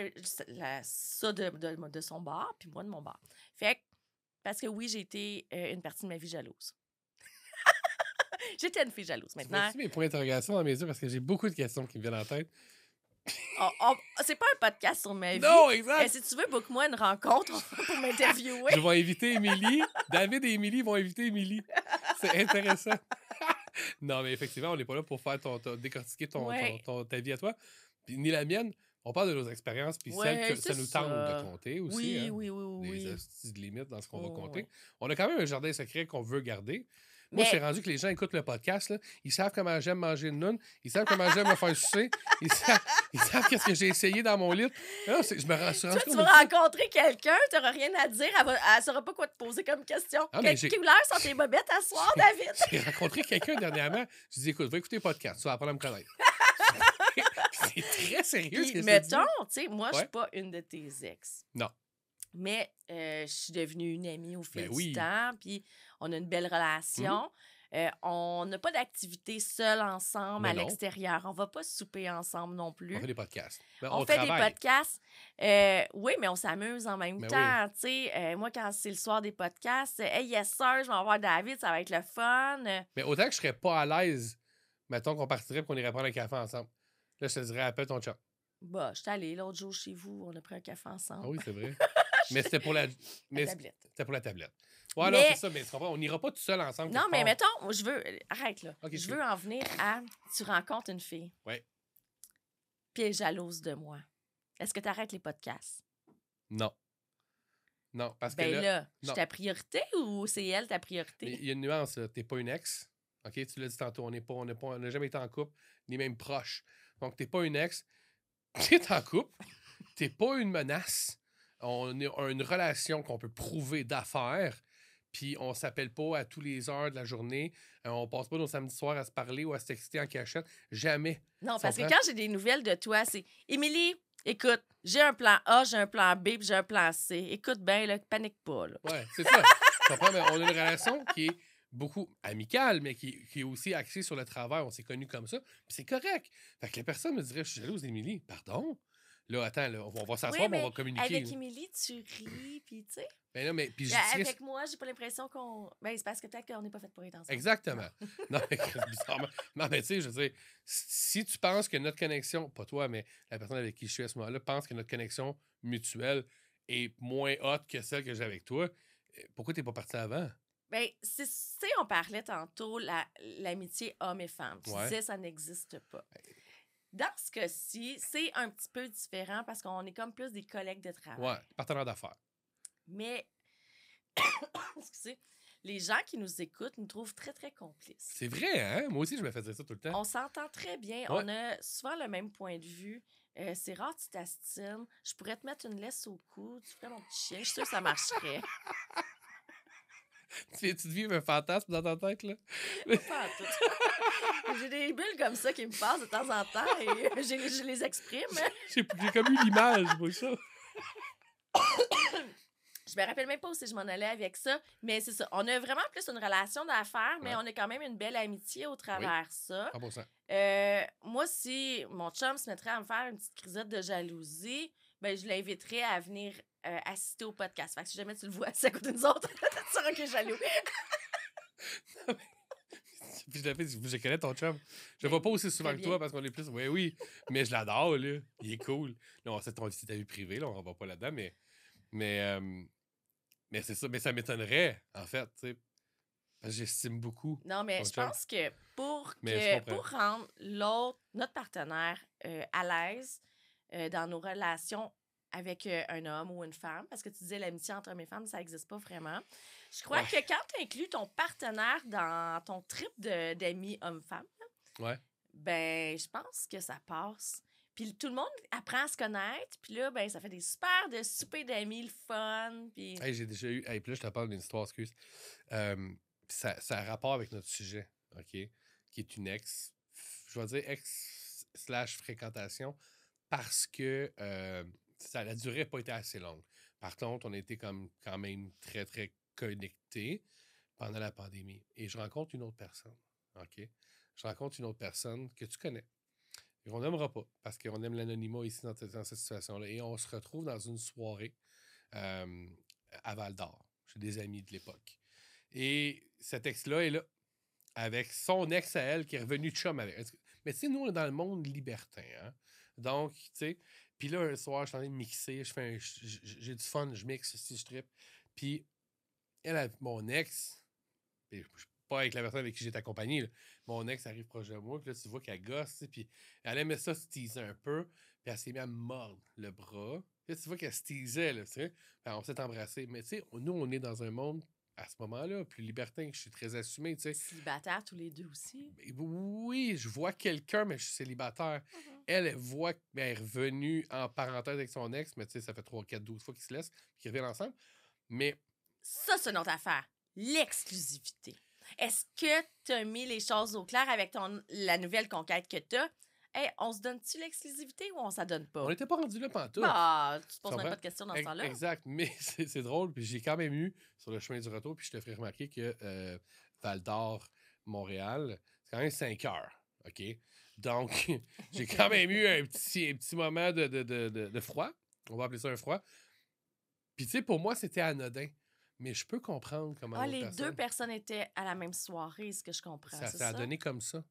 la- ça de, de, de son bar, puis moi de mon bar. Fait que, parce que oui, j'ai été euh, une partie de ma vie jalouse. J'étais une fille jalouse maintenant. vois-tu mes points d'interrogation dans mes yeux parce que j'ai beaucoup de questions qui me viennent en tête? C'est pas un podcast sur ma vie. Non, exact! si tu veux, book-moi une rencontre pour m'interviewer. Je vais inviter Émilie. David et Émilie vont inviter Émilie. C'est intéressant. non, mais effectivement, on n'est pas là pour faire ton, ton- décortiquer ton, Ouais. ton- ton- ta vie à toi. Puis, ni la mienne. On parle de nos expériences, puis Ouais, celles que ça nous tente ça. de compter aussi. oui, hein. oui, oui, oui, Des oui. astuces de limites dans ce qu'on va Oh, compter. ouais. On a quand même un jardin secret qu'on veut garder. Moi, c'est rendu que les gens écoutent le podcast, là, ils savent comment j'aime manger une noune, ils savent comment j'aime me faire sucer, ils savent, ils savent qu'est-ce que j'ai essayé dans mon lit. C'est- je me rends, Toi, tu vas rencontrer quelqu'un, tu n'auras rien à dire, elle, elle saura pas quoi te poser comme question. Ah, Quelle couleur sont tes bobettes à soir, David? J'ai rencontré quelqu'un dernièrement. Je dis, écoute, va écouter le podcast, tu vas apprendre à me connaître. c'est très sérieux ce Puis, que je te dis. mettons, tu sais, moi, je Ouais. suis pas une de tes ex. Non. Mais euh, je suis devenue une amie au fil Ben du oui. temps, puis on a une belle relation. Euh, on n'a pas d'activité seule ensemble Mais à l'extérieur. On va pas souper ensemble non plus. On fait des podcasts. Ben, On, on fait travaille. des podcasts. Euh, oui, mais on s'amuse en même Ben temps. Euh, moi, quand c'est le soir des podcasts, hey, yes, sir, je vais voir David, ça va être le fun. Mais autant que je serais pas à l'aise, mettons qu'on partirait et qu'on irait prendre un café ensemble. Là, je te dirais, appelle ton chat. Bah, je suis allée l'autre jour chez vous, on a pris un café ensemble. Ah oui, c'est vrai. mais c'était pour la. Tablette. c'était pour la tablette. Ouais, non, c'est ça, mais tu comprends, on n'ira pas tout seul ensemble. Non, mais part. mettons, je veux. Arrête là. Je veux en venir à. Tu rencontres une fille. Ouais. Puis elle est jalouse de moi. Est-ce que tu arrêtes les podcasts? Non. Non, parce Ben que là, là, je ta priorité ou c'est elle ta priorité? il y a une nuance, là. T'es pas une ex. OK, tu l'as dit tantôt, on n'est pas, on n'est pas, on n'a jamais été en couple, ni même proche. Donc, t'es pas une ex. T'es en couple. T'es pas une menace. On a une relation qu'on peut prouver d'affaires. Puis on s'appelle pas à tous les heures de la journée. Euh, on passe pas nos samedis soirs à se parler ou à se texter en cachette. Jamais. Non, parce que quand j'ai des nouvelles de toi, c'est Émilie, écoute, j'ai un plan A, j'ai un plan B, puis j'ai un plan C. Écoute bien, là, panique pas. Là. Ouais, c'est ça. Tu comprends? Mais on a une relation qui est beaucoup amicale, mais qui, qui est aussi axée sur le travail. On s'est connus comme ça. Puis c'est correct. Fait que la personne me dirait, je suis jalouse d'Émilie. Pardon? Là, attends, là, on va- s'asseoir, Oui, mais on va communiquer. Avec. Émilie, tu ris, puis tu sais. Ben non, mais puis je Ben, Avec moi, j'ai pas l'impression qu'on. Ben, c'est parce que peut-être qu'on n'est pas fait pour être ensemble. Exactement. non, mais bizarrement. Non, mais tu sais, je veux dire, si tu penses que notre connexion, pas toi, mais la personne avec qui je suis à ce moment-là, pense que notre connexion mutuelle est moins haute que celle que j'ai avec toi, euh, pourquoi t'es pas parti avant? Ben, tu sais, on parlait tantôt la- l'amitié homme et femme. Tu Ouais. disais ça n'existe pas. Dans ce cas-ci, c'est un petit peu différent parce qu'on est comme plus des collègues de travail. Ouais, partenaire d'affaires. Mais, excusez, les gens qui nous écoutent nous trouvent très, très complices. C'est vrai, hein? Moi aussi, je me faisais ça tout le temps. On s'entend très bien. On a souvent le même point de vue. Euh, c'est rare que tu t'astines. Je pourrais te mettre une laisse au cou. Tu ferais mon petit chien. Je suis sûre que ça marcherait. Tu viens-tu de vivre un fantasme dans ta tête, là? Pas en tout. J'ai des bulles comme ça qui me passent de temps en temps et je, je les exprime. J'ai comme eu l'image, moi, ça. Je me rappelle même pas que je m'en allais avec ça, mais c'est ça. On a vraiment plus une relation d'affaires, mais Ouais. on a quand même une belle amitié au travers ça. 100%. Euh, moi, si mon chum se mettrait à me faire une petite crisette de jalousie, ben, je l'inviterais à venir euh, assister au podcast. Fait que si jamais tu le vois assis à côté de nous autres, tu sauras qu'il est jaloux. Puis je l'ai fait, je connais ton chum. Je le Ben, vois pas aussi souvent que toi parce qu'on est plus. Oui, oui. Mais je l'adore, là. Il est cool. Non, c'est ton ta vie privée, là. On va pas là-dedans, mais. Mais. euh, mais c'est ça. Mais ça m'étonnerait, en fait, tu sais. Parce que j'estime beaucoup. Non, mais je chum. pense que pour, Mais que, pour rendre l'autre, notre partenaire, euh, à l'aise euh, dans nos relations avec euh, un homme ou une femme, parce que tu disais l'amitié entre hommes et femmes, ça n'existe pas vraiment. Je crois Ouais. que quand tu inclus ton partenaire dans ton trip d'amis homme-femme, Ouais. ben, je pense que ça passe. Puis tout le monde apprend à se connaître, puis là, ben, ça fait des super de souper d'amis, le fun, puis... Hey, j'ai déjà eu. Hey, puis là, je te parle d'une histoire, excuse. Euh, ça, ça a rapport avec notre sujet, OK? Qui est une ex. Je vais dire ex slash fréquentation parce que euh, ça, la durée n'a pas été assez longue. Par contre, on a été comme quand même très, très connectés pendant la pandémie. Et je rencontre une autre personne, OK? Je rencontre une autre personne que tu connais. Et on n'aimera pas parce qu'on aime l'anonymat ici dans, cette- situation-là. Et on se retrouve dans une soirée euh, à Val d'Or, chez des amis de l'époque. Et cet ex-là est là, avec son ex à elle qui est revenu de chum avec. Mais tu sais, nous, on est dans le monde libertin. Hein? Donc, tu sais, puis là, un soir, je suis en train de mixer, je fais j'ai du fun, je mixe, si je trippe. Puis, elle, avec mon ex, puis suis pas avec la personne avec qui j'étais accompagné, mon ex arrive proche de moi, puis là, tu vois qu'elle gosse, puis elle aimait ça se teaser un peu, puis elle s'est mise à mordre le bras. Puis là, tu vois qu'elle se teasait, là, tu sais. Puis on s'est embrassé. Mais tu sais, nous, on est dans un monde à ce moment-là, plus libertin, je suis très assumé, tu sais. Célibataire tous les deux aussi. Oui, je vois quelqu'un, mais je suis célibataire. Elle, elle voit qu'elle est revenue en parenthèse avec son ex, mais tu sais, ça fait 3, 4, 12 fois qu'ils se laissent, qu'ils reviennent ensemble. Mais Ça, c'est une autre affaire. L'exclusivité. Est-ce que tu as mis les choses au clair avec ton, la nouvelle conquête que tu as? Hey, on se donne-tu l'exclusivité ou on s'en donne pas? on n'était pas rendu là pantoute. Bah, tu te poses même pas de questions dans ce temps-là. Exact, mais c'est drôle. Puis j'ai quand même eu sur le chemin du retour, puis je te ferai remarquer que euh, Val d'Or, Montréal, c'est quand même 5 heures. OK? Donc, j'ai quand même eu un petit, un petit moment de, de, de, de- de froid. On va appeler ça un froid. Puis, tu sais, pour moi, c'était anodin. Mais je peux comprendre comment. Ah, les deux personnes étaient à la même soirée, ce que je comprends. Ça ça? donné comme ça.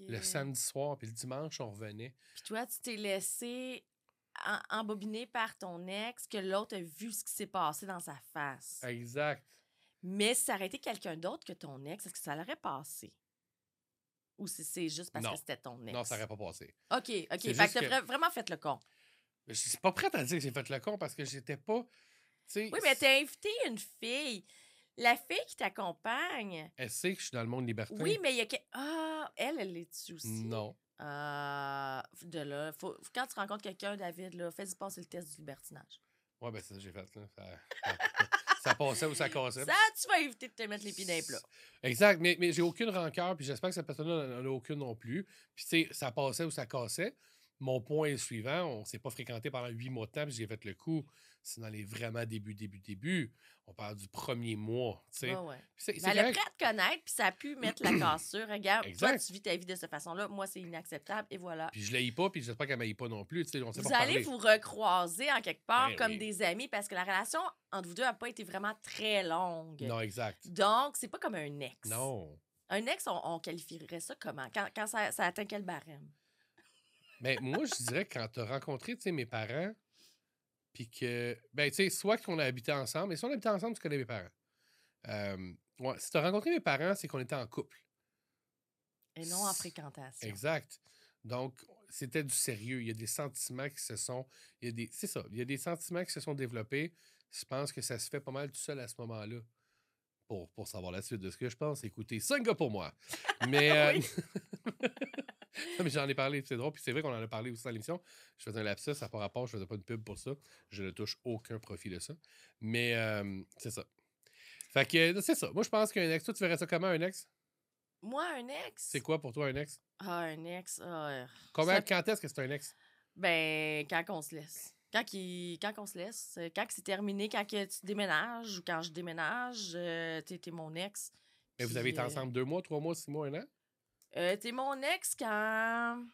Le samedi soir, puis le dimanche, on revenait. Puis toi, tu t'es laissé en- embobiner par ton ex, que l'autre a vu ce qui s'est passé dans sa face. Exact. Mais si ça aurait été quelqu'un d'autre que ton ex, est-ce que ça l'aurait passé? Ou si c'est juste parce Non. que c'était ton ex? Non, ça n'aurait pas passé. OK, OK. Fait que que- vraiment fait le con. Je suis pas prête à dire que j'ai fait le con parce que j'étais pas. Oui, mais t'as invité une fille. La fille qui t'accompagne. Elle sait que je suis dans le monde libertin. Oui, mais il y a. Ah, elle, elle l'est-tu aussi? Non. Ah, de là, faut, quand tu rencontres quelqu'un, David, là, fais-y passer le test du libertinage. Ouais, ben c'est ça que j'ai fait. Là. Ça, ça passait ou ça cassait. Ça, tu vas éviter de te mettre les pieds dans les plats. Exact, mais, mais j'ai aucune rancœur, puis j'espère que cette personne-là n'en a aucune non plus. Puis, tu sais, ça passait ou ça cassait. Mon point est le suivant on s'est pas fréquenté pendant huit mois de temps, puis j'ai fait le coup. C'est dans les vraiment débuts, début, début. On parle du premier mois, tu sais. Ouais, ouais. C'est- elle a à te connaître, puis ça a pu mettre la cassure. Regarde, toi, tu vis ta vie de cette façon-là. Moi, c'est inacceptable, et voilà. Puis je l'ai pas, puis j'espère qu'elle m'aille pas non plus. Tu sais, on Vous pas allez vous recroiser en quelque part Ben comme oui. des amis parce que la relation entre vous deux n'a pas été vraiment très longue. Non, exact. Donc, c'est pas comme un ex. Non. Un ex, on, on qualifierait ça comment? Quand, quand ça, ça atteint quel barème? Mais moi, je dirais que quand tu as rencontré mes parents, puis que, ben, tu sais, soit qu'on a habité ensemble, mais si on habitait ensemble, tu connais mes parents. Euh, ouais, si tu as rencontré mes parents, c'est qu'on était en couple. Et non en fréquentation. Exact. Donc, c'était du sérieux. Il y a des sentiments qui se sont. Il y a des. C'est ça. Il y a des sentiments qui se sont développés. Je pense que ça se fait pas mal tout seul à ce moment-là. Pour, pour savoir la suite de ce que je pense, écoutez, 5 gars pour moi. Mais. euh, Oui. Non, mais j'en ai parlé, c'est drôle. Puis c'est vrai qu'on en a parlé aussi dans l'émission. Je faisais un lapsus, ça pas rapport, je faisais pas une pub pour ça. Je ne touche aucun profit de ça. Mais euh, c'est ça. Fait que c'est ça. Moi, je pense qu'un ex, toi, tu verrais ça comment, un ex? Moi, un ex? C'est quoi pour toi un ex? Ah, un ex. ah, euh, Combien, ça- quand est-ce que c'est un ex? Ben, quand on se laisse. Quand, on se laisse, euh, quand c'est terminé, quand que tu déménages ou quand je déménage, euh, t'es t'es mon ex. Mais vous avez été euh, ensemble deux mois, trois mois, six mois, un an? Euh, T'es mon ex quand.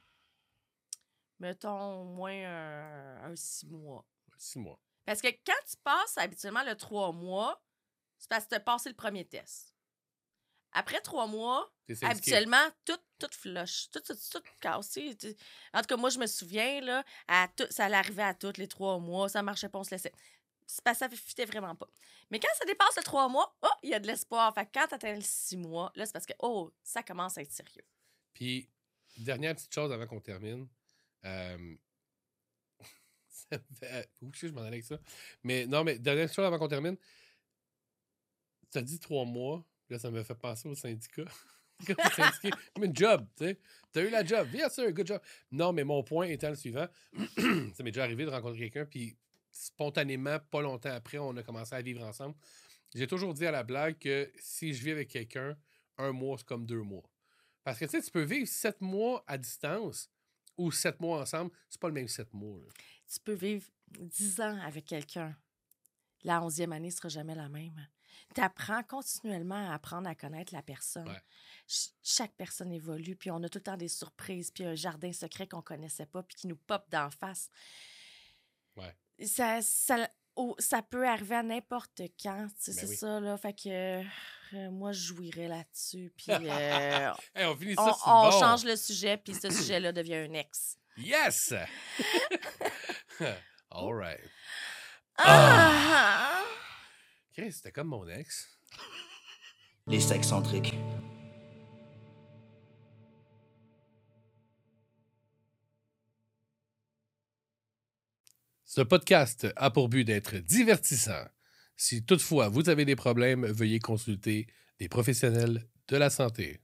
Mettons au moins un, un six mois. Six mois. Parce que quand tu passes habituellement le trois mois, c'est parce que tu as passé le premier test. Après trois mois, habituellement, tout, tout flush, tout, tout, tout cassé. En tout cas, moi, je me souviens, là, à tout, ça allait arriver à tous les trois mois, ça marchait pas, on se laissait. Que ça fitait vraiment pas. Mais quand ça dépasse le trois mois, oh, il y a de l'espoir. Fait que quand tu atteins le six mois, là, c'est parce que, oh, ça commence à être sérieux. Puis, dernière petite chose avant qu'on termine. Euh... ça me fait... Que je m'en allais avec ça? Mais non, mais dernière chose avant qu'on termine. Tu as dit trois mois. Là, ça me fait penser au syndicat. Syndiqué, comme une job, tu sais. Tu as eu la job. Bien sûr, good job. Non, mais mon point étant le suivant. ça m'est déjà arrivé de rencontrer quelqu'un, puis spontanément, pas longtemps après, on a commencé à vivre ensemble. J'ai toujours dit à la blague que si je vis avec quelqu'un, un mois, c'est comme deux mois. Parce que tu sais, tu peux vivre sept mois à distance ou sept mois ensemble, c'est pas le même sept mois. là. Tu peux vivre dix ans avec quelqu'un. La onzième année sera jamais la même. Tu apprends continuellement à apprendre à connaître la personne. Ouais. Ch- chaque personne évolue, puis on a tout le temps des surprises, puis un jardin secret qu'on connaissait pas, puis qui nous pop d'en face. Ouais. Ça, ça, oh, ça peut arriver à n'importe quand, tu sais, Ben c'est oui. ça, là. Fait que euh, moi, je jouirais là-dessus, puis euh, Hey, on finit ça, on, c'est on bon. change le sujet, puis ce sujet-là devient un ex. Yes! All right. Ah! Chris, c'était comme mon ex. Les sexcentriques. Ce podcast a pour but d'être divertissant, Si toutefois vous avez des problèmes, veuillez consulter des professionnels de la santé.